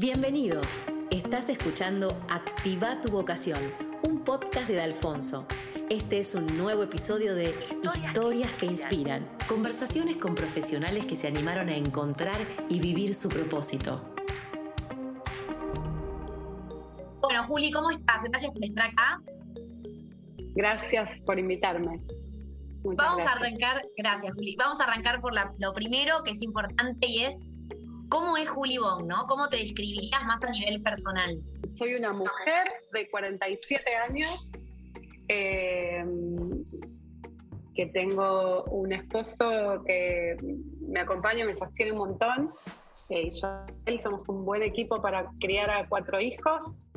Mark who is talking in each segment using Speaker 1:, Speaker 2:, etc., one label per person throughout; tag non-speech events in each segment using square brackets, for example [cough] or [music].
Speaker 1: Bienvenidos. Estás escuchando Activa tu vocación, un podcast de Alfonso. Este es un nuevo episodio de Historias que inspiran, conversaciones con profesionales que se animaron a encontrar y vivir su propósito.
Speaker 2: Bueno, Juli, ¿cómo estás? Gracias por estar acá.
Speaker 3: Gracias por invitarme.
Speaker 2: Vamos a arrancar, gracias Juli, vamos a arrancar por lo primero que es importante y es ¿Cómo es Juli Bong, no? ¿Cómo te describirías más a nivel personal?
Speaker 3: Soy una mujer de 47 años eh, que tengo un esposo que me acompaña, me sostiene un montón. Eh, y yo él somos un buen equipo para criar a cuatro hijos.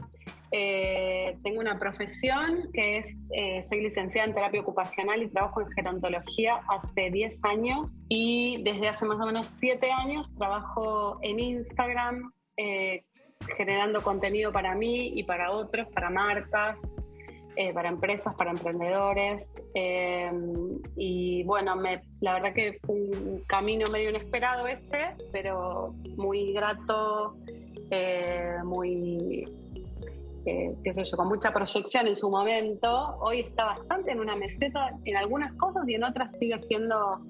Speaker 3: Eh, tengo una profesión que es, eh, soy licenciada en terapia ocupacional y trabajo en gerontología hace 10 años y desde hace más o menos 7 años trabajo en Instagram eh, generando contenido para mí y para otros, para marcas, para empresas, para emprendedores. y bueno, la verdad que fue un camino medio inesperado ese, pero muy grato, muy qué sé yo, con mucha proyección en su momento, hoy está bastante en una meseta en algunas cosas y en otras sigue siendo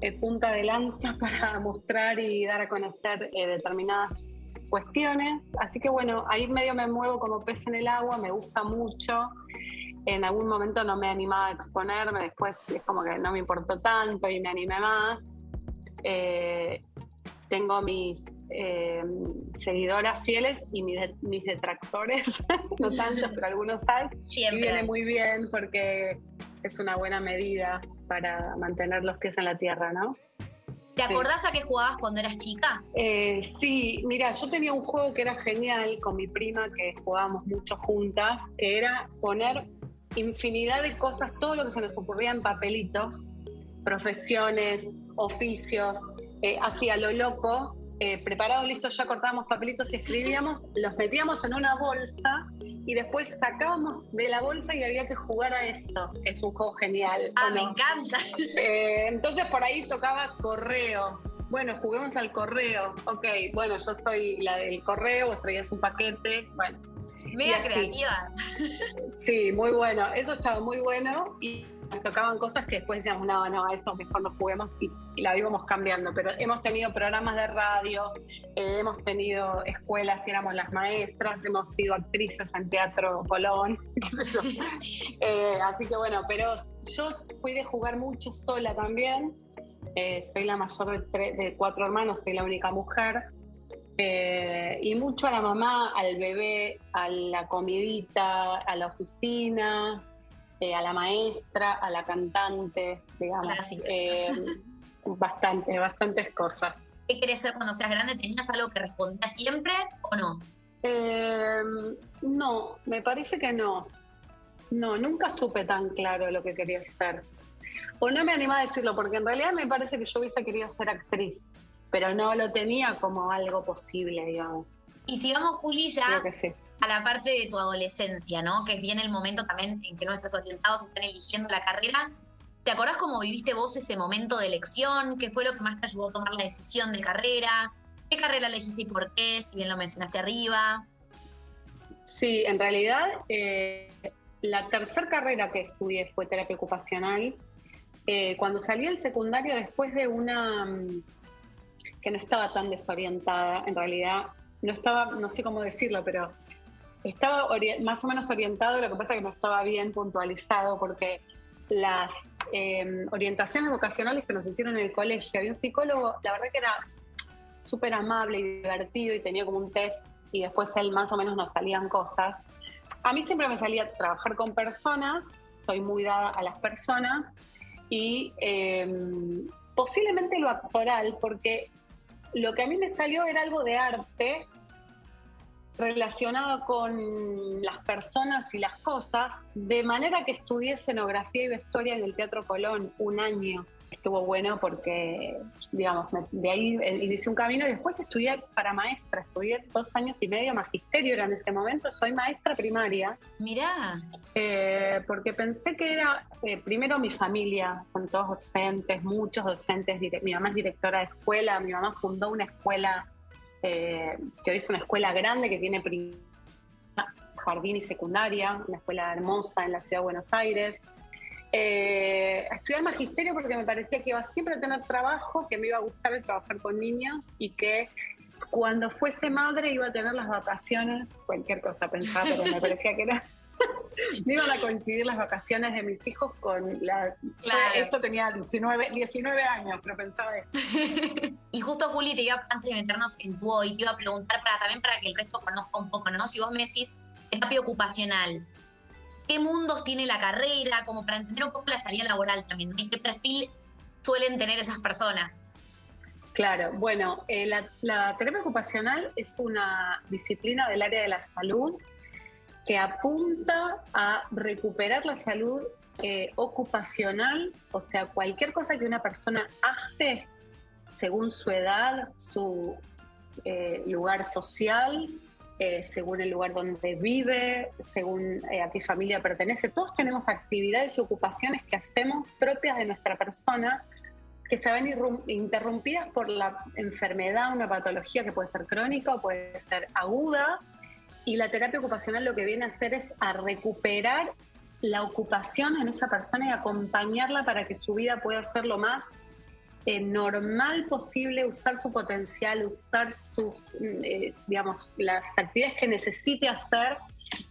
Speaker 3: eh, punta de lanza [laughs] para mostrar y dar a conocer eh, determinadas cuestiones. Así que bueno, ahí medio me muevo como pez en el agua, me gusta mucho. En algún momento no me animaba a exponerme, después es como que no me importó tanto y me animé más. Eh, tengo mis eh, seguidoras fieles y mis, detractores, [laughs] no tantos, pero algunos hay. Y viene muy bien porque es una buena medida para mantener los pies en la tierra, ¿no?
Speaker 2: ¿Te acordás a qué jugabas cuando eras chica?
Speaker 3: Eh, sí, mira, yo tenía un juego que era genial con mi prima, que jugábamos mucho juntas, que era poner infinidad de cosas, todo lo que se nos ocurría en papelitos, profesiones, oficios, eh, hacía lo loco, eh, preparado, listo, ya cortábamos papelitos y escribíamos, los metíamos en una bolsa y después sacábamos de la bolsa y había que jugar a eso. Es un juego genial.
Speaker 2: Ah, me encanta. [laughs]
Speaker 3: Eh, entonces por ahí tocaba correo. Bueno, juguemos al correo. Ok, bueno, yo soy la del correo, vos traías un paquete. Bueno.
Speaker 2: Mega creativa.
Speaker 3: Sí, muy bueno. Eso estaba muy bueno y nos tocaban cosas que después decíamos, no, no, a eso mejor no juguemos y, la íbamos cambiando. Pero hemos tenido programas de radio, eh, hemos tenido escuelas y éramos las maestras, hemos sido actrices en Teatro Colón, [laughs] qué sé yo. [laughs] Eh, así que bueno, pero yo fui de jugar mucho sola también. Eh, soy la mayor de, de, cuatro hermanos, soy la única mujer. y mucho a la mamá, al bebé, a la comidita, a la oficina, eh, a la maestra, a la cantante, digamos. Eh, bastante, bastantes cosas.
Speaker 2: ¿Qué querés ser cuando seas grande? ¿Tenías algo que respondías siempre o no?
Speaker 3: Em, no, me parece que no. No, nunca supe tan claro lo que quería ser. O no me animaba a decirlo, porque en realidad me parece que yo hubiese querido ser actriz, pero no lo tenía como algo posible, digamos.
Speaker 2: Y si vamos, Juli, ya Creo que sí a la parte de tu adolescencia, ¿no? Que es bien el momento también en que no estás orientado, se están eligiendo la carrera. ¿Te acordás cómo viviste vos ese momento de elección? ¿Qué fue lo que más te ayudó a tomar la decisión de carrera? ¿Qué carrera elegiste y por qué? Si bien lo mencionaste arriba.
Speaker 3: Sí, en realidad eh, la tercera carrera que estudié fue terapia ocupacional. Eh, cuando salí del secundario, después de una mm, que no estaba tan desorientada, en realidad no estaba, no sé cómo decirlo, pero estaba más o menos orientado, lo que pasa es que no estaba bien puntualizado porque las em, orientaciones vocacionales que nos hicieron en el colegio, había un psicólogo, la verdad que era súper amable y divertido y tenía como un test y después él más o menos nos salían cosas. A mí siempre me salía trabajar con personas, soy muy dada a las personas y em, posiblemente lo actoral, porque lo que a mí me salió era algo de arte relacionado con las personas y las cosas, de manera que estudié escenografía y vestuaria en el Teatro Colón un año. Estuvo bueno porque, digamos, de ahí inicié un camino y después estudié para maestra, estudié dos años y medio magisterio, era en ese momento, soy maestra primaria.
Speaker 2: Mirá.
Speaker 3: Eh, porque pensé que era, eh, primero mi familia, son todos docentes, muchos docentes, mi mamá es directora de escuela, mi mamá fundó una escuela eh, que hoy es una escuela grande que tiene jardín y secundaria, una escuela hermosa en la ciudad de Buenos Aires. Eh, estudiar magisterio porque me parecía que iba siempre a tener trabajo, que me iba a gustar trabajar con niños y que cuando fuese madre iba a tener las vacaciones, cualquier cosa pensaba, pero me parecía que era me iban a coincidir las vacaciones de mis hijos con la... Esto tenía 19, 19 años, pero pensaba esto. [laughs]
Speaker 2: y justo, Juli, te iba, antes de meternos en tu hoy, te iba a preguntar para, también para que el resto conozca un poco, ¿no? Si vos me decís terapia ocupacional, ¿qué mundos tiene la carrera? Como para entender un poco la salida laboral también, ¿Y qué perfil suelen tener esas personas?
Speaker 3: Claro, bueno, eh, la, la terapia ocupacional es una disciplina del área de la salud que apunta a recuperar la salud eh, ocupacional, o sea, cualquier cosa que una persona hace según su edad, su eh, lugar social, eh, según el lugar donde vive, según a qué familia pertenece. Todos tenemos actividades y ocupaciones que hacemos propias de nuestra persona que se ven interrumpidas por la enfermedad, una patología que puede ser crónica o puede ser aguda, y la terapia ocupacional lo que viene a hacer es a recuperar la ocupación en esa persona y acompañarla para que su vida pueda ser lo más eh, normal posible, usar su potencial, usar sus, eh, digamos, las actividades que necesite hacer,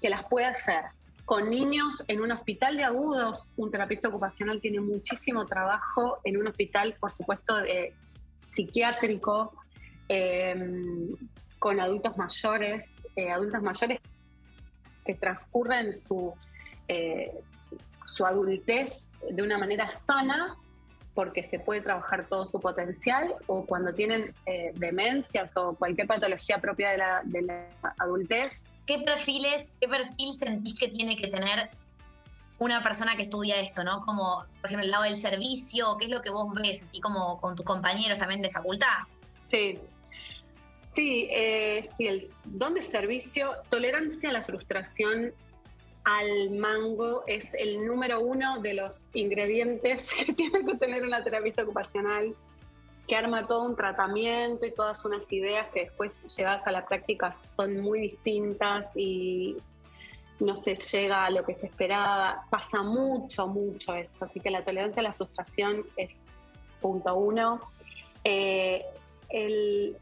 Speaker 3: que las pueda hacer. Con niños en un hospital de agudos, un terapeuta ocupacional tiene muchísimo trabajo en un hospital, por supuesto, de, psiquiátrico, eh, con adultos mayores, eh, adultos mayores que transcurren su, eh, su adultez de una manera sana porque se puede trabajar todo su potencial o cuando tienen eh, demencias o cualquier patología propia de la, de la adultez.
Speaker 2: ¿Qué perfiles, qué perfil sentís que tiene que tener una persona que estudia esto, ¿no? Como, por ejemplo, el lado del servicio, ¿qué es lo que vos ves, así como con tus compañeros también de facultad?
Speaker 3: Sí, Sí, eh, sí, el don de servicio, tolerancia a la frustración al mango es el número uno de los ingredientes [laughs] que tiene que tener una terapista ocupacional, que arma todo un tratamiento y todas unas ideas que después llevadas a la práctica son muy distintas y no se llega a lo que se esperaba. Pasa mucho, mucho eso. Así que la tolerancia a la frustración es punto uno. Eh, el,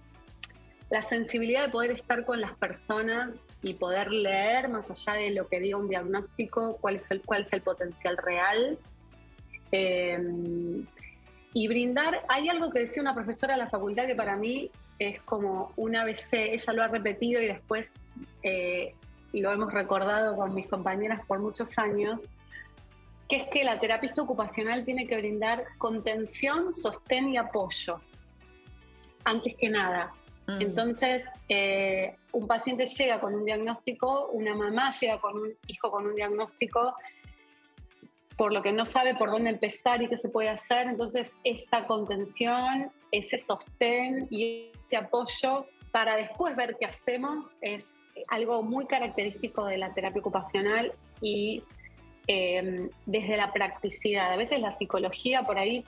Speaker 3: la sensibilidad de poder estar con las personas y poder leer más allá de lo que diga un diagnóstico, cuál es el, cuál es el potencial real. Em, y brindar, hay algo que decía una profesora de la facultad que para mí es como un ABC, ella lo ha repetido y después eh, lo hemos recordado con mis compañeras por muchos años, que es que la terapista ocupacional tiene que brindar contención, sostén y apoyo, antes que nada. Mm. Entonces, eh, un paciente llega con un diagnóstico, una mamá llega con un hijo con un diagnóstico, por lo que no sabe por dónde empezar y qué se puede hacer. Entonces, esa contención, ese sostén y ese apoyo para después ver qué hacemos es algo muy característico de la terapia ocupacional y eh, desde la practicidad. A veces la psicología por ahí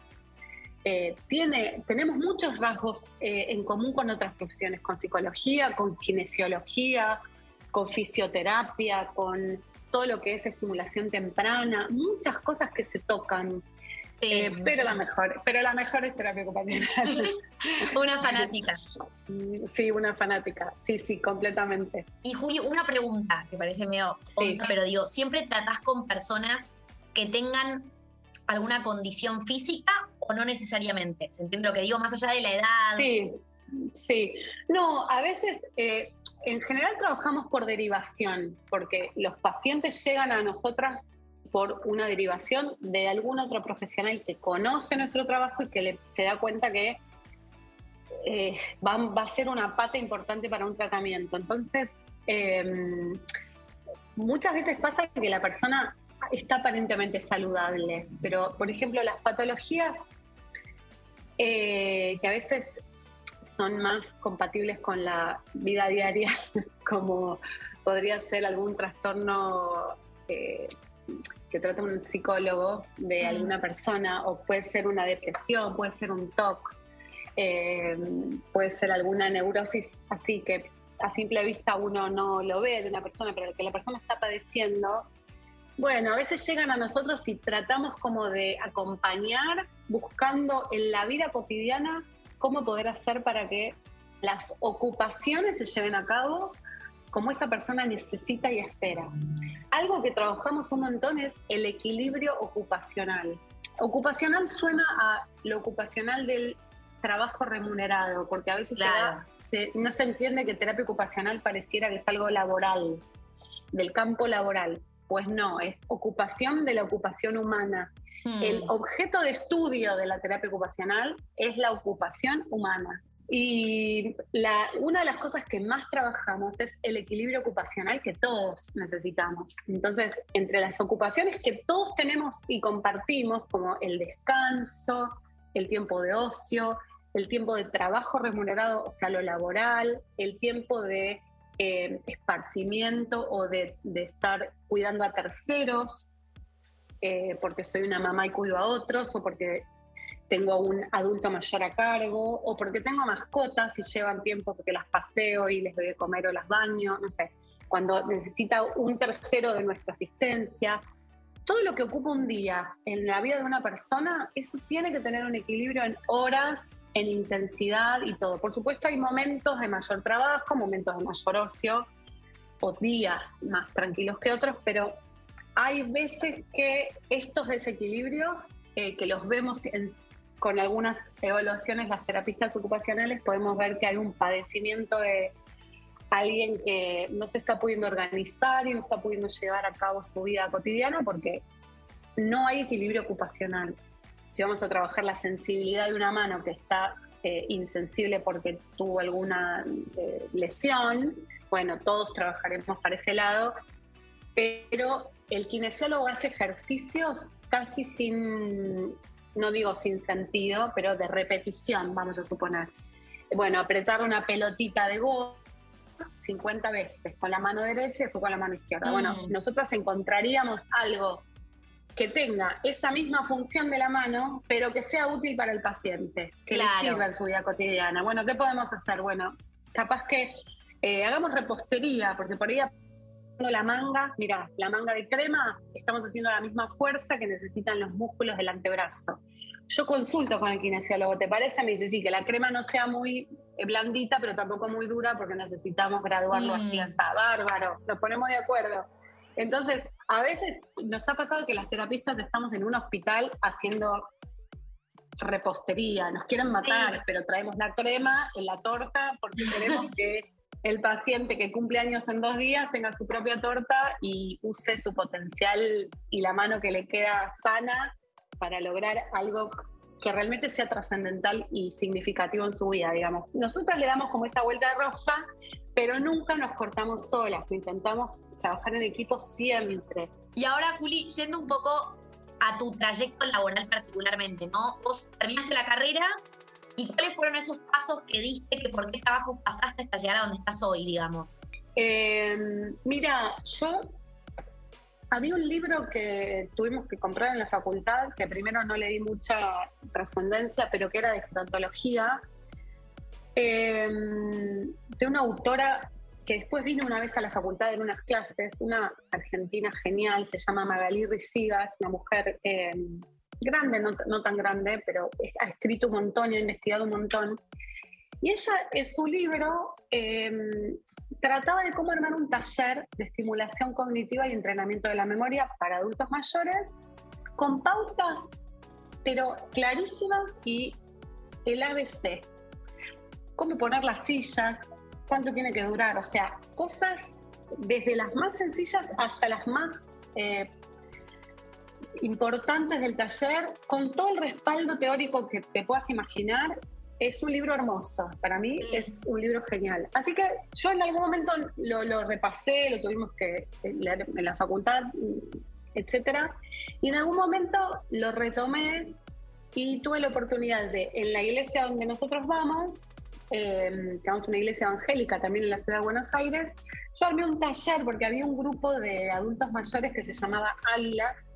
Speaker 3: eh, tiene, tenemos muchos rasgos eh, en común con otras profesiones, con psicología, con kinesiología, con fisioterapia, con todo lo que es estimulación temprana, muchas cosas que se tocan. Eh, pero la mejor, pero la mejor es terapia ocupacional. [laughs]
Speaker 2: una fanática.
Speaker 3: Mm, sí, una fanática. Sí, sí, completamente.
Speaker 2: Y Julio, una pregunta que parece medio pero digo, ¿siempre tratás con personas que tengan alguna condición física o no necesariamente? ¿Se entiende lo que digo más allá de la edad?
Speaker 3: Sí, sí. No, a veces, eh, en general trabajamos por derivación, porque los pacientes llegan a nosotras por una derivación de algún otro profesional que conoce nuestro trabajo y que se da cuenta que eh, va, a ser una pata importante para un tratamiento. Entonces, em, muchas veces pasa que la persona está aparentemente saludable, pero por ejemplo las patologías eh, que a veces son más compatibles con la vida diaria, [laughs] como podría ser algún trastorno eh, que trata un psicólogo de alguna persona, o puede ser una depresión, puede ser un TOC. eh, puede ser alguna neurosis así que a simple vista uno no lo ve de una persona, pero que la persona está padeciendo, bueno, a veces llegan a nosotros y tratamos como de acompañar buscando en la vida cotidiana cómo poder hacer para que las ocupaciones se lleven a cabo como esa persona necesita y espera. Algo que trabajamos un montón es el equilibrio ocupacional. Ocupacional suena a lo ocupacional del trabajo remunerado, porque a veces no se entiende que terapia ocupacional pareciera que es algo laboral, del campo laboral. Pues no, es ocupación de la ocupación humana. Hmm. El objeto de estudio de la terapia ocupacional es la ocupación humana. Y la, una de las cosas que más trabajamos es el equilibrio ocupacional que todos necesitamos. Entonces, entre las ocupaciones que todos tenemos y compartimos, como el descanso, el tiempo de ocio, el tiempo de trabajo remunerado, o sea, lo laboral, el tiempo de eh, esparcimiento o de, estar cuidando a terceros, eh, porque soy una mamá y cuido a otros, o porque tengo un adulto mayor a cargo, o porque tengo mascotas y llevan tiempo porque las paseo y les doy de comer o las baño, no sé, cuando necesita un tercero de nuestra asistencia todo lo que ocupa un día en la vida de una persona, eso tiene que tener un equilibrio en horas, en intensidad y todo. Por supuesto hay momentos de mayor trabajo, momentos de mayor ocio o días más tranquilos que otros, pero hay veces que estos desequilibrios, eh, que los vemos con algunas evaluaciones, las terapistas ocupacionales, podemos ver que hay un padecimiento de alguien que no se está pudiendo organizar y no está pudiendo llevar a cabo su vida cotidiana porque no hay equilibrio ocupacional. Si vamos a trabajar la sensibilidad de una mano que está eh, insensible porque tuvo alguna eh, lesión, bueno, todos trabajaremos para ese lado, pero el kinesiólogo hace ejercicios casi sin, no digo sin sentido, pero de repetición, vamos a suponer. Bueno, apretar una pelotita de gol 50 veces con la mano derecha y después con la mano izquierda. Bueno, mm. nosotros encontraríamos algo que tenga esa misma función de la mano, pero que sea útil para el paciente, que le sirva en su vida cotidiana. Bueno, ¿qué podemos hacer? Bueno, capaz que eh, hagamos repostería, porque por ahí la manga, mira, la manga de crema, estamos haciendo la misma fuerza que necesitan los músculos del antebrazo. Yo consulto con el kinesiólogo, ¿te parece? Me dice, sí, que la crema no sea muy eh, blandita, pero tampoco muy dura, porque necesitamos graduarlo así, hasta mm. bárbaro. Nos ponemos de acuerdo. Entonces, a veces nos ha pasado que las terapistas estamos en un hospital haciendo repostería, nos quieren matar, pero traemos la crema en la torta porque [laughs] queremos que el paciente que cumple años en dos días tenga su propia torta y use su potencial y la mano que le queda sana para lograr algo que realmente sea trascendental y significativo en su vida, digamos. Nosotras le damos como esta vuelta de rosca, pero nunca nos cortamos solas, intentamos trabajar en equipo siempre.
Speaker 2: Y ahora, Juli, yendo un poco a tu trayecto laboral particularmente, ¿no? Vos terminaste la carrera y cuáles fueron esos pasos que diste, que por qué trabajo pasaste hasta llegar a donde estás hoy, digamos.
Speaker 3: Eh, mira, yo había un libro que tuvimos que comprar en la facultad, que primero no le di mucha trascendencia, pero que era de gerontología, em, de una autora que después vino una vez a la facultad en unas clases, una argentina genial, se llama Magalí Ricigas, una mujer em, grande, no, tan grande, pero ha escrito un montón y ha investigado un montón. Y ella, en su libro, em, trataba de cómo armar un taller de estimulación cognitiva y entrenamiento de la memoria para adultos mayores, con pautas, pero clarísimas y el ABC. Cómo poner las sillas, cuánto tiene que durar, o sea, cosas desde las más sencillas hasta las más eh, importantes del taller, con todo el respaldo teórico que te puedas imaginar es un libro hermoso, para mí es un libro genial. Así que yo en algún momento lo, repasé, lo tuvimos que leer en la facultad, etcétera, y en algún momento lo retomé y tuve la oportunidad de, en la iglesia donde nosotros vamos, eh, que vamos una iglesia evangélica también en la ciudad de Buenos Aires, yo armé un taller porque había un grupo de adultos mayores que se llamaba Águilas,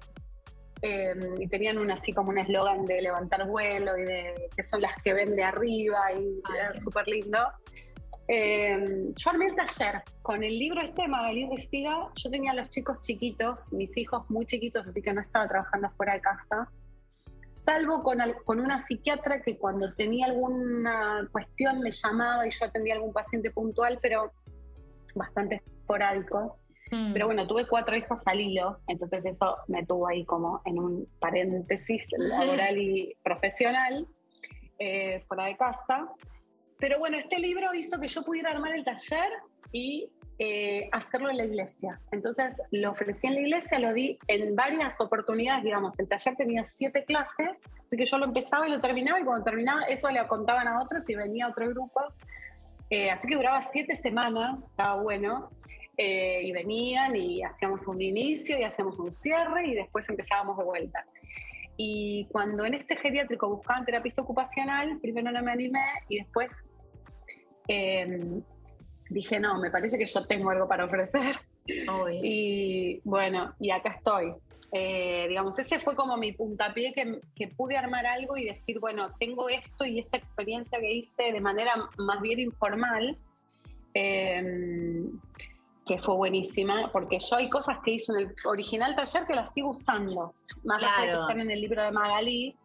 Speaker 3: Em, y tenían un, así como un eslogan de levantar vuelo y de que son las que ven de arriba y era súper lindo. Em, yo armé el taller con el libro este de Magalí Siga. Yo tenía a los chicos chiquitos, mis hijos muy chiquitos, así que no estaba trabajando fuera de casa. Salvo con, con una psiquiatra que cuando tenía alguna cuestión me llamaba y yo atendía a algún paciente puntual, pero bastante esporádico. Mm. Pero bueno, tuve cuatro hijos al hilo, entonces eso me tuvo ahí como en un paréntesis [laughs] laboral y profesional, eh, fuera de casa. Pero bueno, este libro hizo que yo pudiera armar el taller y eh, hacerlo en la iglesia. Entonces lo ofrecí en la iglesia, lo di en varias oportunidades, digamos, el taller tenía siete clases, así que yo lo empezaba y lo terminaba y cuando terminaba eso le contaban a otros y venía otro grupo. Eh, así que duraba siete semanas, estaba bueno. Eh, y venían y hacíamos un inicio y hacíamos un cierre y después empezábamos de vuelta. Y cuando en este geriátrico buscaban terapista ocupacional, primero no me animé y después em, dije, no, me parece que yo tengo algo para ofrecer. Y bueno, y acá estoy. Eh, digamos, ese fue como mi puntapié que, que, pude armar algo y decir, bueno, tengo esto y esta experiencia que hice de manera más bien informal. Eh, que fue buenísima, porque yo hay cosas que hice en el original taller que las sigo usando, más allá de que están en el libro de Magalí,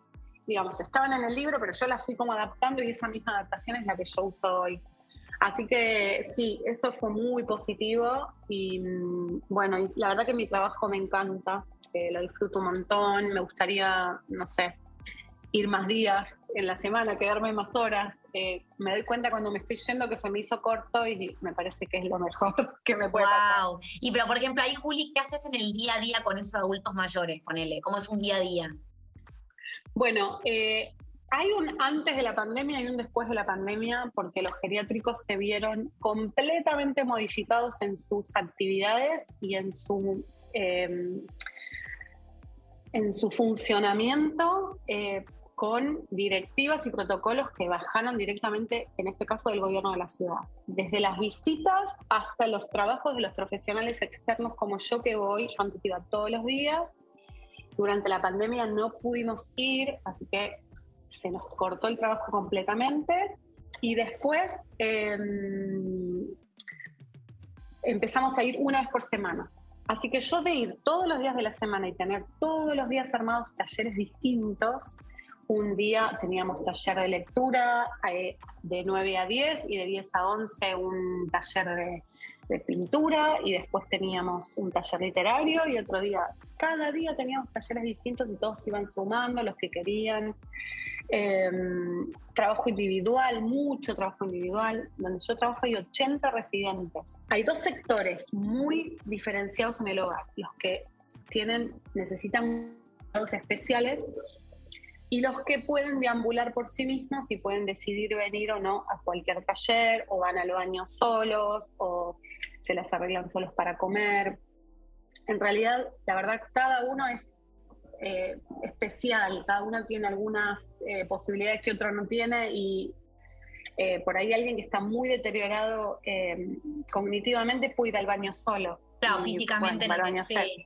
Speaker 3: digamos, estaban en el libro, pero yo las fui como adaptando y esa misma adaptación es la que yo uso hoy. Así que sí, eso fue muy positivo y mm, bueno, la verdad que mi trabajo me encanta, eh, lo disfruto un montón, me gustaría, no sé, ir más días en la semana, quedarme más horas. Eh, me doy cuenta cuando me estoy yendo que se me hizo corto y me parece que es lo mejor [laughs] que me puede wow.
Speaker 2: Y pero, por ejemplo, ahí, Juli, ¿qué haces en el día a día con esos adultos mayores? Ponele, ¿cómo es un día a día?
Speaker 3: Bueno, eh, hay un antes de la pandemia y un después de la pandemia porque los geriátricos se vieron completamente modificados en sus actividades y en su... Eh, en su funcionamiento eh, con directivas y protocolos que bajaron directamente, en este caso, del gobierno de la ciudad. Desde las visitas hasta los trabajos de los profesionales externos como yo que voy, yo antes iba todos los días. Durante la pandemia no pudimos ir, así que se nos cortó el trabajo completamente. Y después em, empezamos a ir una vez por semana. Así que yo de ir todos los días de la semana y tener todos los días armados talleres distintos, un día teníamos taller de lectura eh, de 9 a 10 y de 10 a 11 un taller de, pintura y después teníamos un taller literario y otro día, cada día teníamos talleres distintos y todos iban sumando los que querían. Em, trabajo individual, mucho trabajo individual. Donde yo trabajo hay 80 residentes. Hay dos sectores muy diferenciados en el hogar. Los que tienen, necesitan cuidados especiales y los que pueden deambular por sí mismos y pueden decidir venir o no a cualquier taller, o van al baño solos, o se las arreglan solos para comer. En realidad, la verdad, cada uno es eh, especial, cada uno tiene algunas eh, posibilidades que otro no tiene y eh, por ahí alguien que está muy deteriorado cognitivamente puede ir al baño solo.
Speaker 2: Claro, físicamente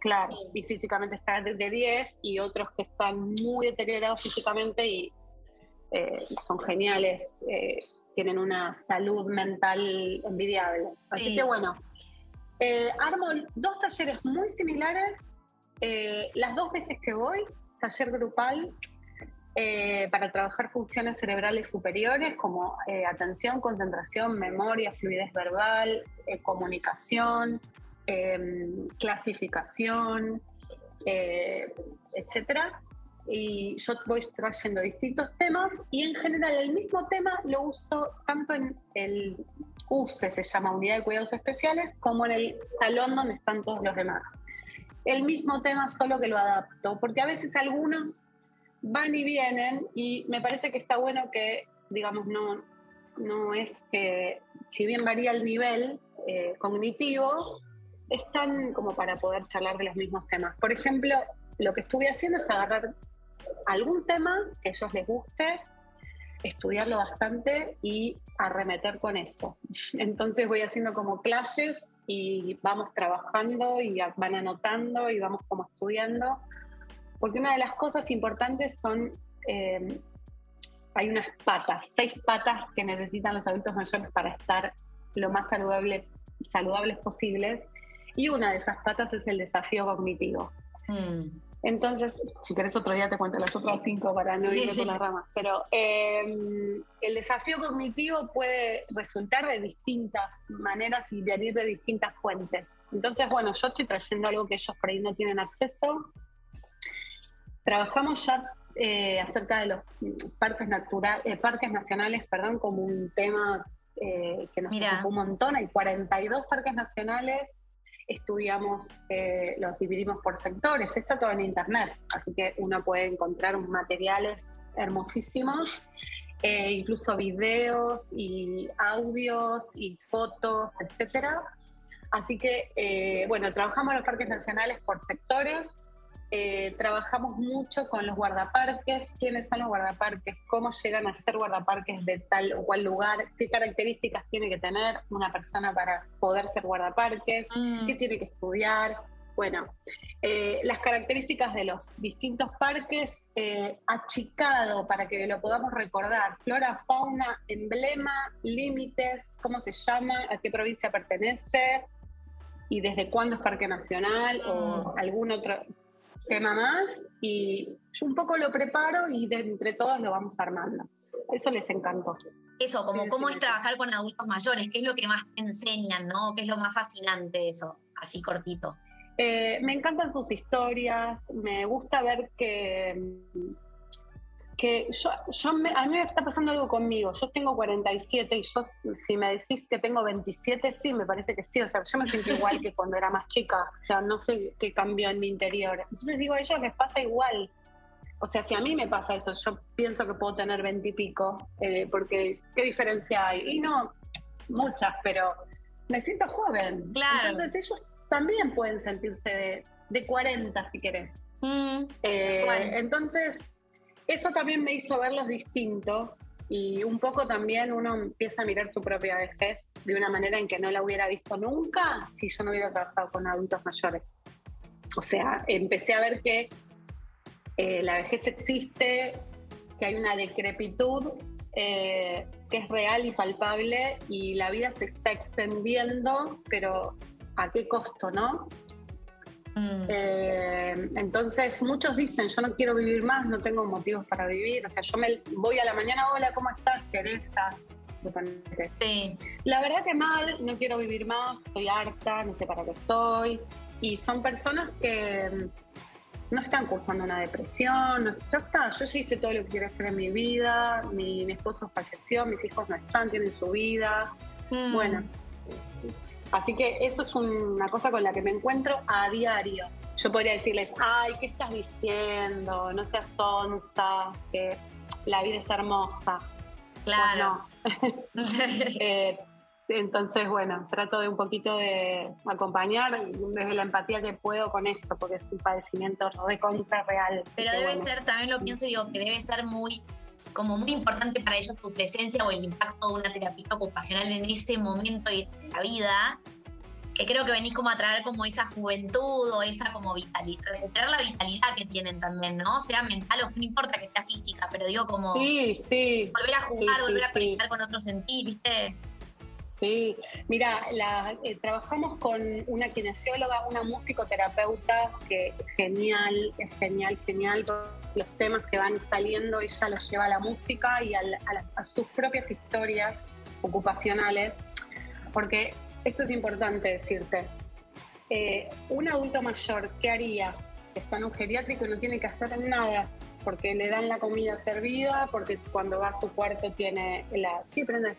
Speaker 3: Claro, y físicamente está de 10 y otros que están muy deteriorados físicamente y son geniales, tienen una salud mental envidiable. Así que bueno, armo dos talleres muy similares eh, las dos veces que voy, taller grupal eh, para trabajar funciones cerebrales superiores como eh, atención, concentración, memoria, fluidez verbal, comunicación, em, clasificación, etcétera. Y yo voy trayendo distintos temas y en general el mismo tema lo uso tanto en el UCE, se llama Unidad de Cuidados Especiales, como en el salón donde están todos los demás el mismo tema, solo que lo adapto, porque a veces algunos van y vienen y me parece que está bueno que, digamos, no, no es que, si bien varía el nivel eh, cognitivo, están como para poder charlar de los mismos temas. Por ejemplo, lo que estuve haciendo es agarrar algún tema que a ellos les guste, estudiarlo bastante y arremeter con eso. [laughs] Entonces voy haciendo como clases y vamos trabajando y van anotando y vamos como estudiando porque una de las cosas importantes son, eh, hay unas patas, seis patas que necesitan los adultos mayores para estar lo más saludable, saludables posibles, y una de esas patas es el desafío cognitivo. Mm. Entonces, si querés otro día te cuento las otras cinco para no irme por las ramas, pero em, el desafío cognitivo puede resultar de distintas maneras y venir de distintas fuentes. Entonces, bueno, yo estoy trayendo algo que ellos por ahí no tienen acceso. Trabajamos ya eh, acerca de los parques, natural, eh, parques nacionales perdón, como un tema eh, que nos preocupa un montón. Hay 42 parques nacionales estudiamos, eh, los dividimos por sectores, está todo en internet, así que uno puede encontrar materiales hermosísimos, eh, incluso videos y audios y fotos, etcétera. Así que, eh, bueno, trabajamos los parques nacionales por sectores, eh, trabajamos mucho con los guardaparques, quiénes son los guardaparques, cómo llegan a ser guardaparques de tal o cual lugar, qué características tiene que tener una persona para poder ser guardaparques, mm. qué tiene que estudiar. Bueno, eh, las características de los distintos parques, eh, achicado para que lo podamos recordar, flora, fauna, emblema, límites, cómo se llama, a qué provincia pertenece y desde cuándo es parque nacional o mm. algún otro tema más y yo un poco lo preparo y de entre todos lo vamos armando. Eso les encantó.
Speaker 2: Eso, como cómo es trabajar con adultos mayores, qué es lo que más te enseñan, ¿no? ¿Qué es lo más fascinante de eso? Así cortito.
Speaker 3: Eh, me encantan sus historias, me gusta ver que que yo, yo a mí me está pasando algo conmigo. Yo tengo 47 y yo, si me decís que tengo 27, sí, me parece que sí. O sea, yo me siento igual que cuando era más chica. O sea, no sé qué cambió en mi interior. Entonces digo, a ellos les pasa igual. O sea, si a mí me pasa eso, yo pienso que puedo tener 20 y pico, eh, porque ¿qué diferencia hay? Y no, muchas, pero me siento joven. Claro. Entonces ellos también pueden sentirse de, 40, si querés. Mm, eh, entonces eso también me hizo verlos distintos y un poco también uno empieza a mirar su propia vejez de una manera en que no la hubiera visto nunca si yo no hubiera trabajado con adultos mayores. O sea, empecé a ver que eh, la vejez existe, que hay una decrepitud eh, que es real y palpable y la vida se está extendiendo, pero ¿a qué costo, no? Mm. Eh, entonces, muchos dicen, yo no quiero vivir más, no tengo motivos para vivir. O sea, yo me voy a la mañana, hola, ¿cómo estás, Teresa? Sí. La verdad que mal, no quiero vivir más, estoy harta, no sé para qué estoy. Y son personas que mm, no están cursando una depresión, ya está, yo ya hice todo lo que quería hacer en mi vida, mi, esposo falleció, mis hijos no están, tienen su vida. Mm. Bueno, Así que eso es una cosa con la que me encuentro a diario. Yo podría decirles, ay, ¿qué estás diciendo? No seas sonsa, que la vida es hermosa.
Speaker 2: Claro. [laughs]
Speaker 3: Eh, entonces, bueno, trato de un poquito de acompañar desde la empatía que puedo con esto, porque es un padecimiento recontra real.
Speaker 2: Pero debe ser, también lo pienso y digo, que debe ser muy como muy importante para ellos tu presencia o el impacto de una terapista ocupacional en ese momento de la vida, que creo que venís como a traer como esa juventud o esa como vitalidad, recuperar la vitalidad que tienen también, ¿no? Sea mental o no importa que sea física, pero digo como
Speaker 3: sí, sí,
Speaker 2: volver a jugar, volver a conectar con otro sentir, ¿viste?
Speaker 3: Sí, mira, eh, trabajamos con una kinesióloga, una musicoterapeuta que genial, es genial, genial. Los temas que van saliendo, ella los lleva a la música y a, sus propias historias ocupacionales, porque esto es importante decirte. Eh, un adulto mayor, ¿qué haría? Está en un geriátrico y no tiene que hacer nada, porque le dan la comida servida, porque cuando va a su cuarto tiene la... Sí, prende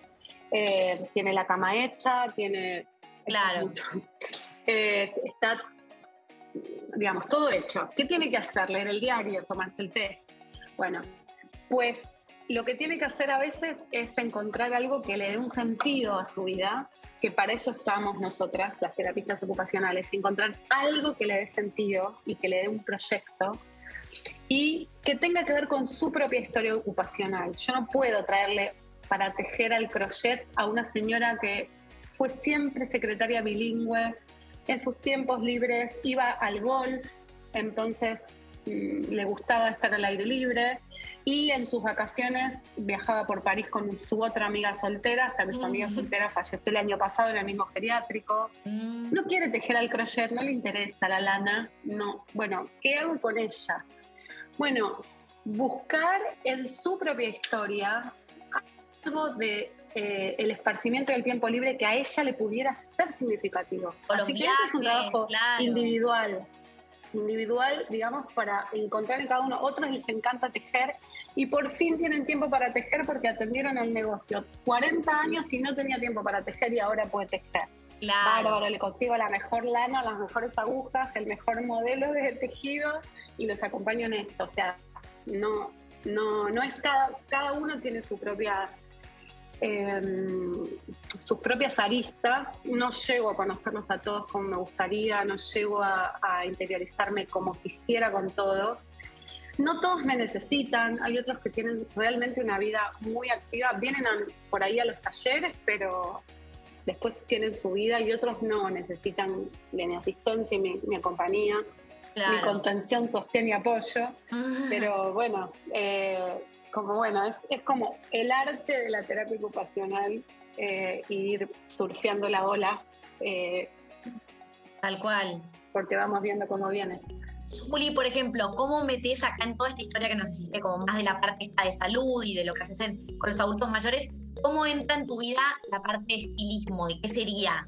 Speaker 3: eh, tiene la cama hecha, tiene...
Speaker 2: Claro.
Speaker 3: Eh, está, digamos, todo hecho. ¿Qué tiene que hacer? Leer el diario, tomarse el té. Bueno, pues lo que tiene que hacer a veces es encontrar algo que le dé un sentido a su vida, que para eso estamos nosotras, las terapistas ocupacionales, encontrar algo que le dé sentido y que le dé un proyecto y que tenga que ver con su propia historia ocupacional. Yo no puedo traerle para tejer al crochet a una señora que fue siempre secretaria bilingüe, en sus tiempos libres iba al golf, entonces mm, le gustaba estar al aire libre y en sus vacaciones viajaba por París con su otra amiga soltera, hasta que su amiga soltera falleció el año pasado en el mismo geriátrico. Mm. No quiere tejer al crochet, no le interesa la lana, no. Bueno, ¿qué hago con ella? Bueno, buscar en su propia historia algo de eh, el esparcimiento del tiempo libre que a ella le pudiera ser significativo. Así que es un trabajo individual individual, digamos, para encontrar en cada uno. Otros les encanta tejer y por fin tienen tiempo para tejer porque atendieron el negocio. 40 años y no tenía tiempo para tejer y ahora puede tejer. Claro. Bárbaro, le consigo la mejor lana, las mejores agujas, el mejor modelo de tejido y los acompaño en esto. O sea, no, no, no es cada, cada uno tiene su propia Em, sus propias aristas. No llego a conocerlos a todos como me gustaría, no llego a, interiorizarme como quisiera con todos. No todos me necesitan, hay otros que tienen realmente una vida muy activa, vienen por ahí a los talleres, pero después tienen su vida y otros no, necesitan de mi asistencia y mi, compañía, mi contención, sostén y apoyo. [laughs] Pero bueno, eh, como bueno, es, es como el arte de la terapia ocupacional, eh, ir surfeando la ola.
Speaker 2: Eh, Tal cual.
Speaker 3: Porque vamos viendo cómo viene.
Speaker 2: Juli, por ejemplo, ¿cómo metes acá en toda esta historia que nos hiciste como más de la parte esta de salud y de lo que haces con los adultos mayores? ¿Cómo entra en tu vida la parte de estilismo? ¿Y qué sería?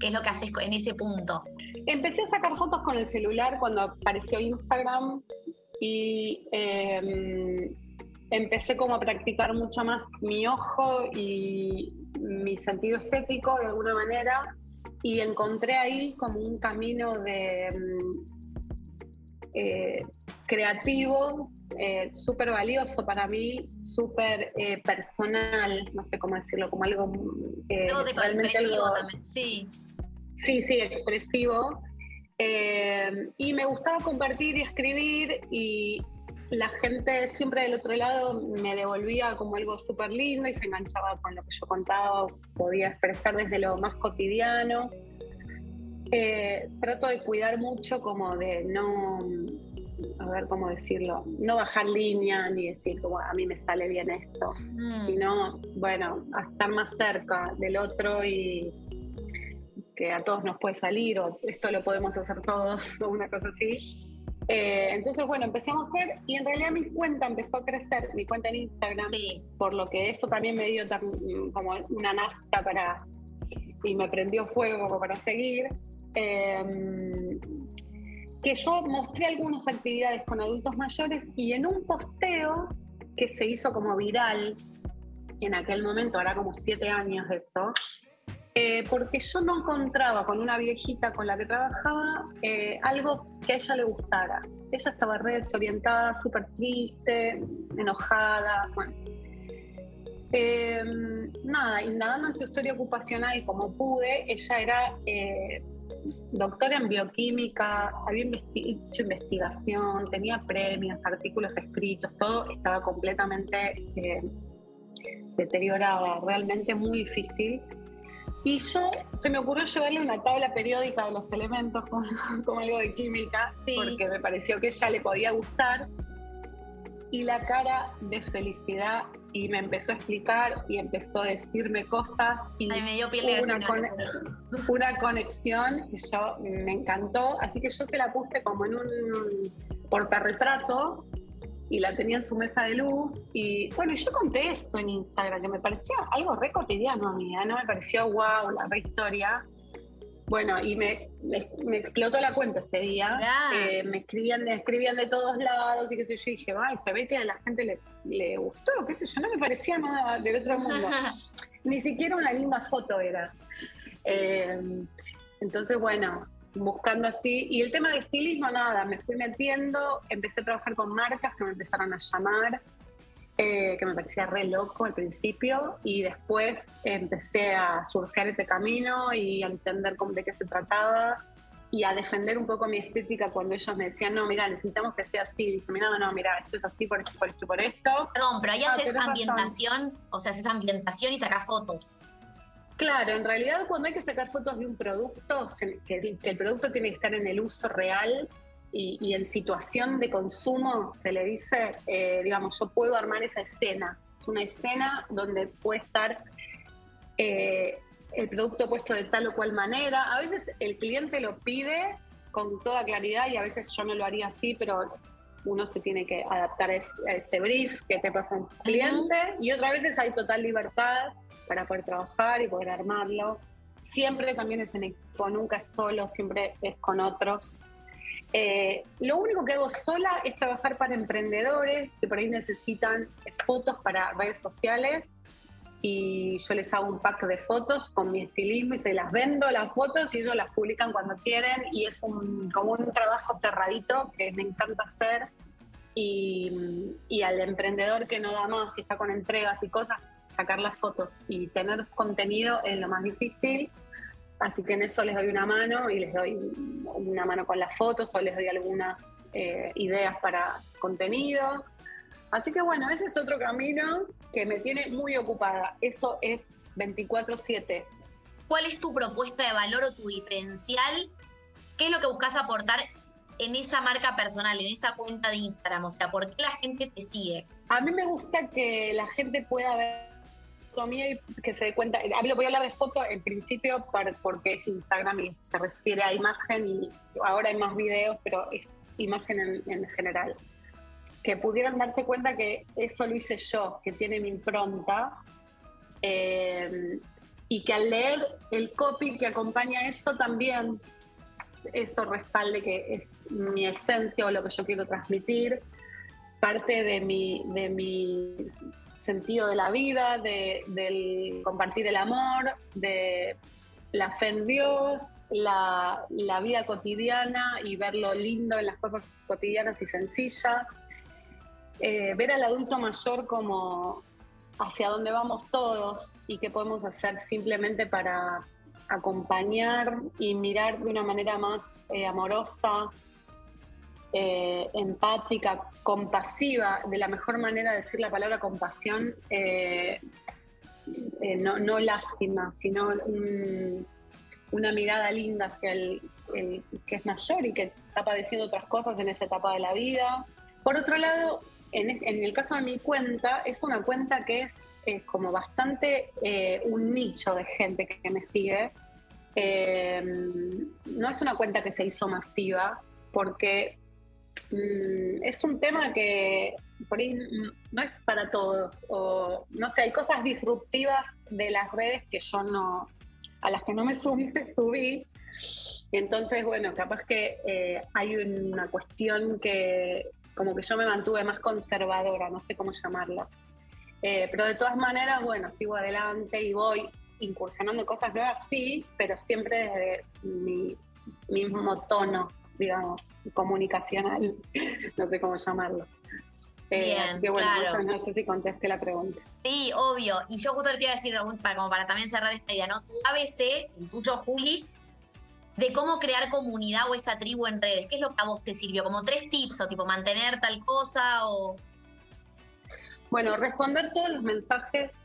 Speaker 2: ¿Qué es lo que haces en ese punto?
Speaker 3: Empecé a sacar fotos con el celular cuando apareció Instagram y em, empecé como a practicar mucho más mi ojo y mi sentido estético de alguna manera y encontré ahí como un camino de mm, eh, creativo eh, súper valioso para mí, súper eh, personal, no sé cómo decirlo, como algo
Speaker 2: no, expresivo también, sí.
Speaker 3: Sí, sí, expresivo. y me gustaba compartir y escribir y, la gente siempre del otro lado me devolvía como algo súper lindo y se enganchaba con lo que yo contaba, podía expresar desde lo más cotidiano. Eh, trato de cuidar mucho como de no, a ver cómo decirlo, no bajar línea ni decir como a mí me sale bien esto, mm. sino, bueno, a estar más cerca del otro y que a todos nos puede salir o esto lo podemos hacer todos [laughs] o una cosa así. Eh, entonces, bueno, empecé a mostrar y en realidad mi cuenta empezó a crecer, mi cuenta en Instagram, por lo que eso también me dio como una nafta para, y me prendió fuego para seguir. Em, que yo mostré algunas actividades con adultos mayores y en un posteo que se hizo como viral en aquel momento, ahora como siete años de eso, eh, porque yo no encontraba con una viejita con la que trabajaba eh, algo que a ella le gustara. Ella estaba re desorientada, súper triste, enojada, bueno. Em, nada, indagando en su historia ocupacional como pude, ella era eh, doctora en bioquímica, había hecho investigación, tenía premios, artículos escritos, todo estaba completamente deteriorado, realmente muy difícil. Y yo se me ocurrió llevarle una tabla periódica de los elementos como, [laughs] algo de química, porque me pareció que ella le podía gustar. Y la cara de felicidad y me empezó a explicar y empezó a decirme cosas y
Speaker 2: me dio
Speaker 3: una, [laughs] una conexión que yo me encantó, así que yo se la puse como en un portarretrato y la tenía en su mesa de luz. Y bueno, yo conté eso en Instagram, que me parecía algo re cotidiano a mí, ¿eh? no me pareció wow, la re historia. Bueno, y me, me, explotó la cuenta ese día. Eh, me escribían de, escribían de todos lados y qué sé yo. Y dije, ay, se ve que a la gente le, le gustó, qué sé yo. No me parecía nada del otro mundo. [laughs] Ni siquiera una linda foto era. Eh, entonces, bueno, buscando así. Y el tema de estilismo, nada, me fui metiendo, empecé a trabajar con marcas que me empezaron a llamar, eh, que me parecía re loco al principio, y después empecé a surfear ese camino y a entender cómo, de qué se trataba y a defender un poco mi estética cuando ellos me decían, no, mira, necesitamos que sea así. Dije, mira, no, mira, esto es así por esto, por esto, por esto.
Speaker 2: Perdón, pero ahí ah, haces ambientación, o sea, haces ambientación y sacas fotos.
Speaker 3: Claro, en realidad cuando hay que sacar fotos de un producto, que el, producto tiene que estar en el uso real, y, en situación de consumo, se le dice, eh, digamos, yo puedo armar esa escena. Es una escena donde puede estar eh, el producto puesto de tal o cual manera. A veces el cliente lo pide con toda claridad y a veces yo no lo haría así, pero uno se tiene que adaptar a ese brief que te pasa el cliente y otras veces hay total libertad para poder trabajar y poder armarlo. Siempre también es en equipo, nunca es solo, siempre es con otros. Eh, lo único que hago sola es trabajar para emprendedores que por ahí necesitan fotos para redes sociales y yo les hago un pack de fotos con mi estilismo y se las vendo las fotos y ellos las publican cuando quieren y es un, como un trabajo cerradito que me encanta hacer y, y al emprendedor que no da más y está con entregas y cosas, sacar las fotos y tener contenido es lo más difícil Así que en eso les doy una mano y les doy una mano con las fotos o les doy algunas eh, ideas para contenido. Así que bueno, ese es otro camino que me tiene muy ocupada. Eso es 24/7.
Speaker 2: ¿Cuál es tu propuesta de valor o tu diferencial? ¿Qué es lo que buscas aportar en esa marca personal, en esa cuenta de Instagram? O sea, ¿por qué la gente te sigue?
Speaker 3: A mí me gusta que la gente pueda ver y que se dé cuenta, voy a hablar de foto en principio porque es Instagram y se refiere a imagen y ahora hay más videos, pero es imagen en, general. Que pudieran darse cuenta que eso lo hice yo, que tiene mi impronta, eh, y que al leer el copy que acompaña eso también, eso respalde que es mi esencia o lo que yo quiero transmitir, parte de mi, de mi sentido de la vida, de, del compartir el amor, de la fe en Dios, la, vida cotidiana y ver lo lindo en las cosas cotidianas y sencillas. Eh, ver al adulto mayor como hacia dónde vamos todos y qué podemos hacer simplemente para acompañar y mirar de una manera más eh, amorosa, eh, empática, compasiva, de la mejor manera de decir la palabra compasión, eh, eh, no, lástima, sino una mirada linda hacia el, que es mayor y que está padeciendo otras cosas en esa etapa de la vida. Por otro lado, en, el caso de mi cuenta, es una cuenta que es, como bastante un nicho de gente que me sigue. no es una cuenta que se hizo masiva, porque es un tema que por ahí no es para todos. O no sé, hay cosas disruptivas de las redes que yo no, a las que no me [laughs] subí, me subí. Entonces, bueno, capaz que eh, hay una cuestión que como que yo me mantuve más conservadora, no sé cómo llamarla. Eh, pero de todas maneras, bueno, sigo adelante y voy incursionando cosas nuevas, sí, pero siempre desde mi mismo tono digamos, comunicacional, [laughs] no sé cómo llamarlo.
Speaker 2: Eh, Bien, claro.
Speaker 3: no sé si conteste la pregunta.
Speaker 2: Sí, obvio. Y yo justo le iba a decir, para, como para también cerrar esta idea, ¿no? Tu ABC, el tuyo, Juli, de cómo crear comunidad o esa tribu en redes. ¿Qué es lo que a vos te sirvió? ¿Como tres tips o tipo mantener tal cosa o...?
Speaker 3: Bueno, responder todos los mensajes,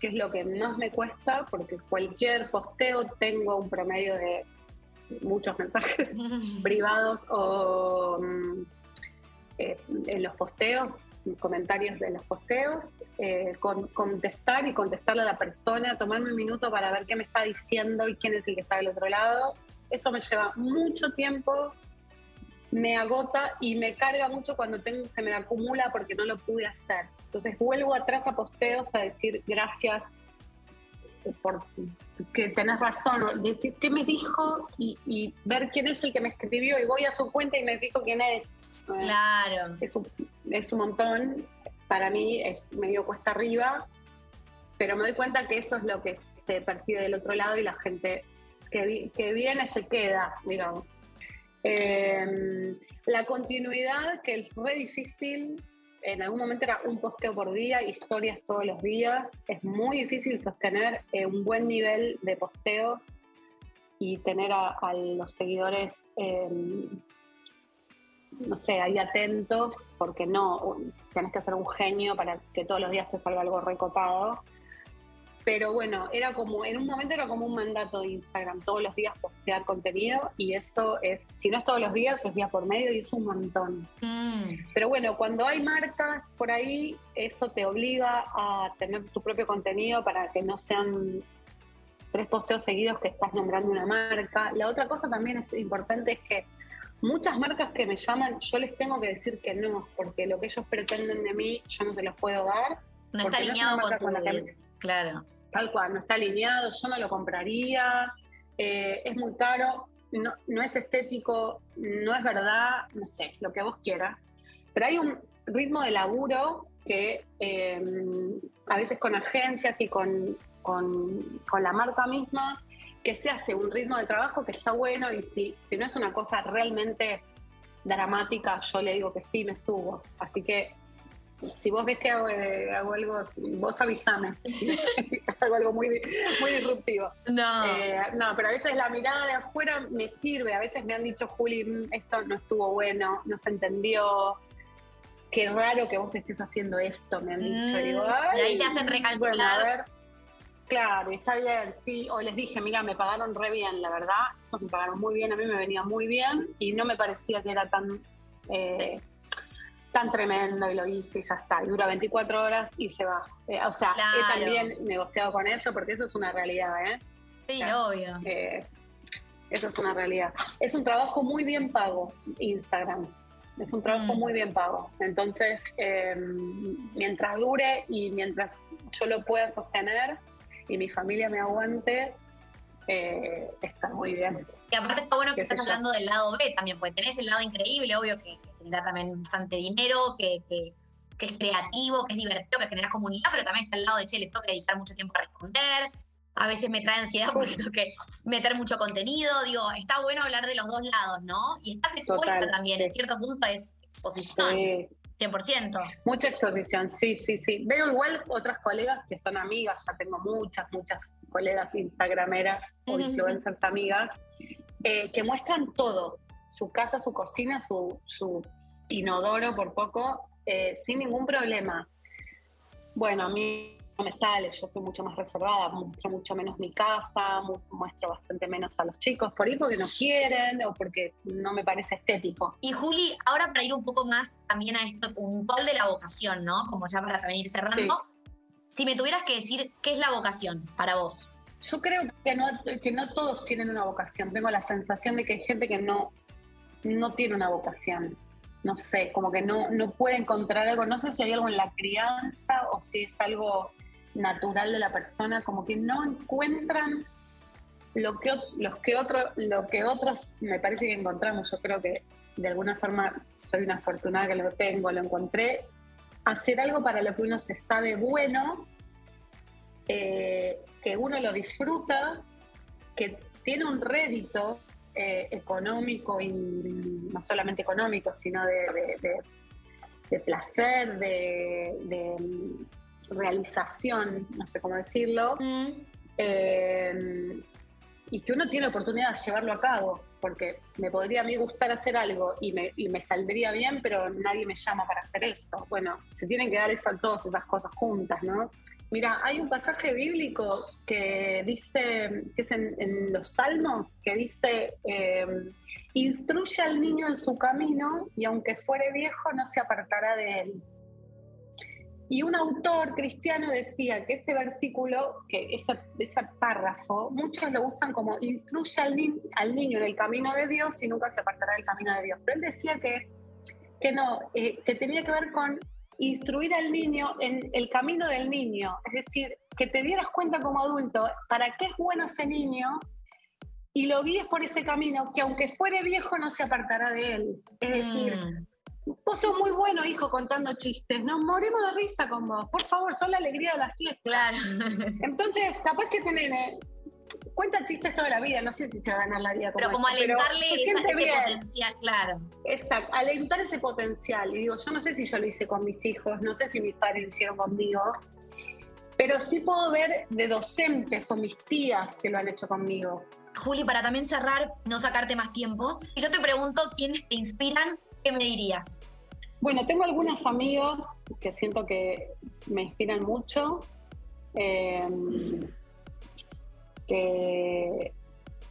Speaker 3: que es lo que más me cuesta, porque cualquier posteo tengo un promedio de muchos mensajes [laughs] privados o mm, eh, en los posteos, comentarios de los posteos, eh, contestar y contestarle a la persona, tomarme un minuto para ver qué me está diciendo y quién es el que está del otro lado. Eso me lleva mucho tiempo, me agota y me carga mucho cuando tengo, se me acumula porque no lo pude hacer. Entonces vuelvo atrás a posteos a decir gracias por que tenés razón, decir qué me dijo y, ver quién es el que me escribió y voy a su cuenta y me fijo quién es.
Speaker 2: Claro.
Speaker 3: Es un, es un montón, para mí es medio cuesta arriba, pero me doy cuenta que eso es lo que se percibe del otro lado y la gente que, que viene se queda, digamos. Em, la continuidad, que es re difícil, en algún momento era un posteo por día, historias todos los días. Es muy difícil sostener eh, un buen nivel de posteos y tener a, los seguidores, em, no sé, ahí atentos, porque no, tenés que ser un genio para que todos los días te salga algo recopado. Pero bueno, era como, en un momento era como un mandato de Instagram, todos los días postear contenido y eso es, si no es todos los días, es día por medio y es un montón. Mm. Pero bueno, cuando hay marcas por ahí, eso te obliga a tener tu propio contenido para que no sean tres posteos seguidos que estás nombrando una marca. La otra cosa también es importante es que muchas marcas que me llaman, yo les tengo que decir que no, porque lo que ellos pretenden de mí, yo no se los puedo dar.
Speaker 2: No está alineado con, tu... Claro
Speaker 3: tal cual, no está alineado, yo no lo compraría, eh, es muy caro, no, no, es estético, no es verdad, no sé, lo que vos quieras. Pero hay un ritmo de laburo que eh, a veces con agencias y con, con, con, la marca misma, que se hace un ritmo de trabajo que está bueno y si, si no es una cosa realmente dramática, yo le digo que sí, me subo. Así que si vos ves que hago, eh, algo, vos avísame. [laughs] hago algo muy, muy disruptivo.
Speaker 2: No.
Speaker 3: Eh, no, pero a veces la mirada de afuera me sirve. A veces me han dicho, Juli, mm, esto no estuvo bueno, no se entendió. Qué raro que vos estés haciendo esto, me han dicho. y,
Speaker 2: mm, ahí te hacen recalcular. a ver,
Speaker 3: claro, está bien, sí. O les dije, mira, me pagaron re bien, la verdad. Estos me pagaron muy bien, a mí me venía muy bien y no me parecía que era tan. Eh, tan tremendo y lo hice y ya está. Y dura 24 horas y se va. Eh, o sea, he también negociado con eso porque eso es una realidad, ¿eh?
Speaker 2: Sí, obvio.
Speaker 3: Eh, eso es una realidad. Es un trabajo muy bien pago, Instagram. Es un trabajo mm. muy bien pago. Entonces, em, mientras dure y mientras yo lo pueda sostener y mi familia me aguante, eh, está muy bien.
Speaker 2: Y aparte está bueno que estás hablando del lado B también, porque tenés el lado increíble, obvio, que, genera también bastante dinero, que, que, es creativo, que es divertido, que genera comunidad, pero también está el lado de, che, le tengo que dedicar mucho tiempo a responder, a veces me trae ansiedad porque tengo que meter mucho contenido, digo, está bueno hablar de los dos lados, ¿no? Y estás expuesta también, en cierto punto es exposición. Sí. 100%.
Speaker 3: Mucha exposición, sí, sí, sí. Veo igual otras colegas que son amigas, ya tengo muchas, muchas colegas instagrameras o influencers amigas, eh, que muestran todo, su casa, su cocina, su, su inodoro por poco, eh, sin ningún problema. Bueno, a mí no me sale, yo soy mucho más reservada, muestro mucho menos mi casa, muestro bastante menos a los chicos, por ahí porque no quieren o porque no me parece estético.
Speaker 2: Y Juli, ahora para ir un poco más también a esto puntual de la vocación, ¿no? Como ya para también ir cerrando, si me tuvieras que decir qué es la vocación para vos.
Speaker 3: Yo creo que no, que no todos tienen una vocación, tengo la sensación de que hay gente que no, no tiene una vocación no sé, como que no, no puede encontrar algo, no sé si hay algo en la crianza o si es algo natural de la persona, como que no encuentran lo que, los que otro, lo que otros me parece que encontramos. Yo creo que de alguna forma soy una afortunada que lo tengo, lo encontré. Hacer algo para lo que uno se sabe bueno, eh, que uno lo disfruta, que tiene un rédito eh, económico y no solamente económico, sino de, placer, de, realización, no sé cómo decirlo, mm. eh, y que uno tiene oportunidad de llevarlo a cabo, porque me podría a mí gustar hacer algo y me, y me saldría bien, pero nadie me llama para hacer eso. Bueno, se tienen que dar todas esas cosas juntas, ¿no? Mira, hay un pasaje bíblico que dice, que es en, los Salmos, que dice, eh, instruye al niño en su camino y aunque fuere viejo no se apartará de él. Y un autor cristiano decía que ese versículo, que ese, párrafo, muchos lo usan como instruye al, al, niño en el camino de Dios y nunca se apartará del camino de Dios. Pero él decía que, que no, eh, que tenía que ver con instruir al niño en el camino del niño. Es decir, que te dieras cuenta como adulto para qué es bueno ese niño y lo guíes por ese camino, que aunque fuere viejo no se apartará de él. Es decir, mm. Vos sos muy bueno, hijo, contando chistes. Nos morimos de risa con vos. Por favor, son la alegría de la fiesta.
Speaker 2: Claro.
Speaker 3: Entonces, capaz que ese nene cuenta chistes toda la vida. No sé si se va a ganar la vida
Speaker 2: Pero como alentarle ese potencial, claro.
Speaker 3: Exacto, alentar ese potencial. Y digo, yo no sé si yo lo hice con mis hijos, no sé si mis padres lo hicieron conmigo. Pero sí puedo ver de docentes o mis tías que lo han hecho conmigo.
Speaker 2: Juli, para también cerrar, no sacarte más tiempo, y yo te pregunto quiénes te inspiran ¿qué me dirías?
Speaker 3: Bueno, tengo algunos amigos que siento que me inspiran mucho. em, que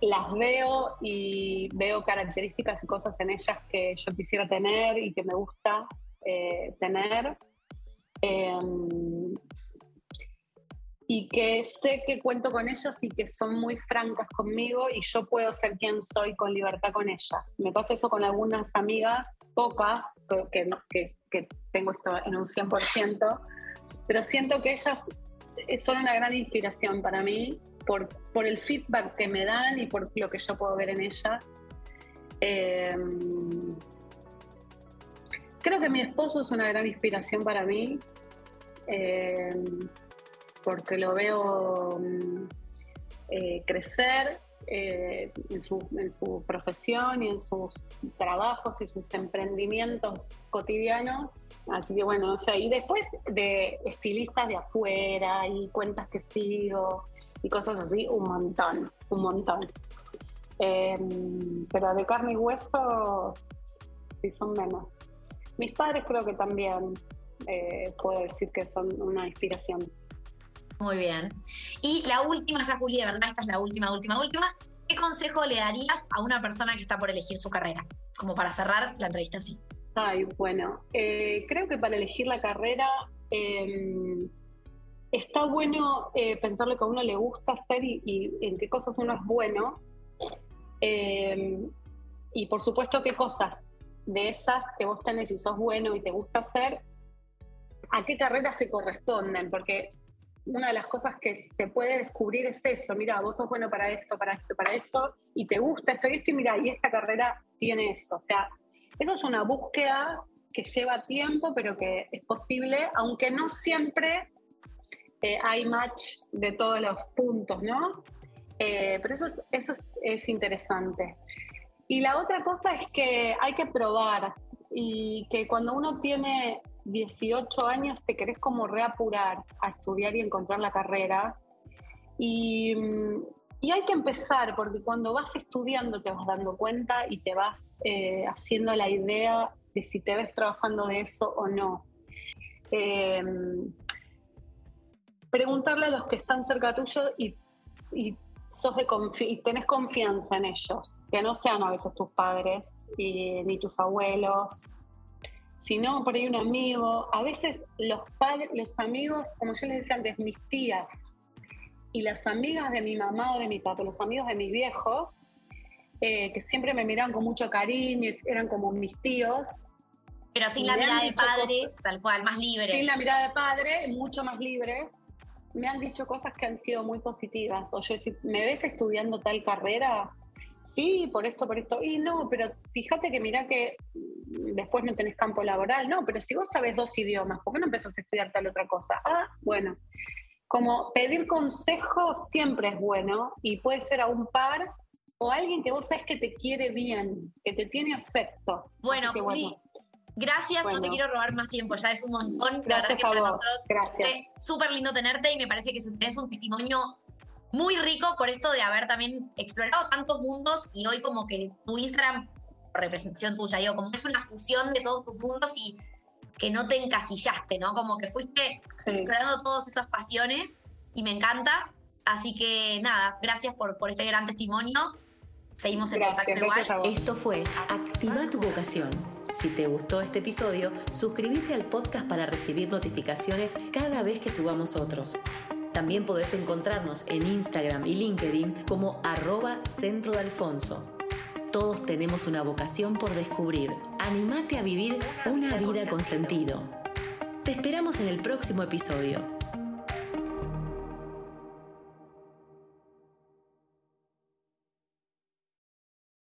Speaker 3: las veo y veo características y cosas en ellas que yo quisiera tener y que me gusta eh, tener. Em, y que sé que cuento con ellas y que son muy francas conmigo y yo puedo ser quien soy con libertad con ellas. Me pasa eso con algunas amigas, pocas, que, que, que tengo esto en un 100%, pero siento que ellas son una gran inspiración para mí por, por el feedback que me dan y por lo que yo puedo ver en ellas. Em, creo que mi esposo es una gran inspiración para mí. Em, porque lo veo mm, eh, crecer eh, en, su, profesión y en sus trabajos y sus emprendimientos cotidianos. Así que bueno, o sea, y después de estilistas de afuera y cuentas que sigo y cosas así, un montón, un montón. Em, pero de carne y hueso, sí son menos. Mis padres creo que también eh, puedo decir que son una inspiración.
Speaker 2: Muy bien. Y la última, ya Juli, de verdad, esta es la última, última, última. ¿Qué consejo le darías a una persona que está por elegir su carrera? Como para cerrar la entrevista así.
Speaker 3: Ay, bueno, eh, creo que para elegir la carrera em, está bueno eh, pensar lo que a uno le gusta hacer y, en qué cosas uno es bueno. Em, y por supuesto, qué cosas de esas que vos tenés y sos bueno y te gusta hacer, a qué carrera se corresponden, porque una de las cosas que se puede descubrir es eso, mira, vos sos bueno para esto, para esto, para esto, y te gusta esto y esto, y mira, y esta carrera tiene eso. O sea, eso es una búsqueda que lleva tiempo, pero que es posible, aunque no siempre eh, hay match de todos los puntos, ¿no? Eh, pero eso, es, interesante. Y la otra cosa es que hay que probar y que cuando uno tiene 18 años te querés como reapurar a estudiar y encontrar la carrera. Y, y, hay que empezar, porque cuando vas estudiando te vas dando cuenta y te vas eh, haciendo la idea de si te ves trabajando de eso o no. Preguntarle a los que están cerca tuyo y, y, sos de y tenés confianza en ellos, que no sean a veces tus padres ni tus abuelos, sino por ahí un amigo. A veces los padres, los amigos, como yo les decía antes, mis tías y las amigas de mi mamá o de mi papá, los amigos de mis viejos, eh, que siempre me miraban con mucho cariño, eran como mis tíos.
Speaker 2: Pero sin la mirada de padres, tal cual, más libre.
Speaker 3: Sin la mirada de padre, mucho más libres. Me han dicho cosas que han sido muy positivas. Oye, si me ves estudiando tal carrera, sí, por esto, por esto. Y no, pero fíjate que mira que después no tenés campo laboral, no, pero si vos sabes dos idiomas, ¿por qué no empezás a estudiar tal otra cosa? Ah, bueno, como pedir consejo siempre es bueno y puede ser a un par o alguien que vos sabes que te quiere bien, que te tiene afecto.
Speaker 2: Bueno, Juli, gracias, no te quiero robar más tiempo, ya es un montón.
Speaker 3: Gracias a vos. Gracias.
Speaker 2: Súper lindo tenerte y me parece que tenés un testimonio muy rico por esto de haber también explorado tantos mundos y hoy como que tu Instagram representación tuya, digo, como es una fusión de todos tus mundos y que no te encasillaste, ¿no? Como que fuiste explorando todas esas pasiones y me encanta. Así que nada, gracias por, por este gran testimonio. Seguimos en contacto igual.
Speaker 1: Esto fue Activa tu vocación. Si te gustó este episodio, suscríbete al podcast para recibir notificaciones cada vez que subamos otros. También podés encontrarnos en Instagram y LinkedIn como arroba centro de Alfonso. Todos tenemos una vocación por descubrir. Animate a vivir una vida con sentido. Te esperamos en el próximo episodio.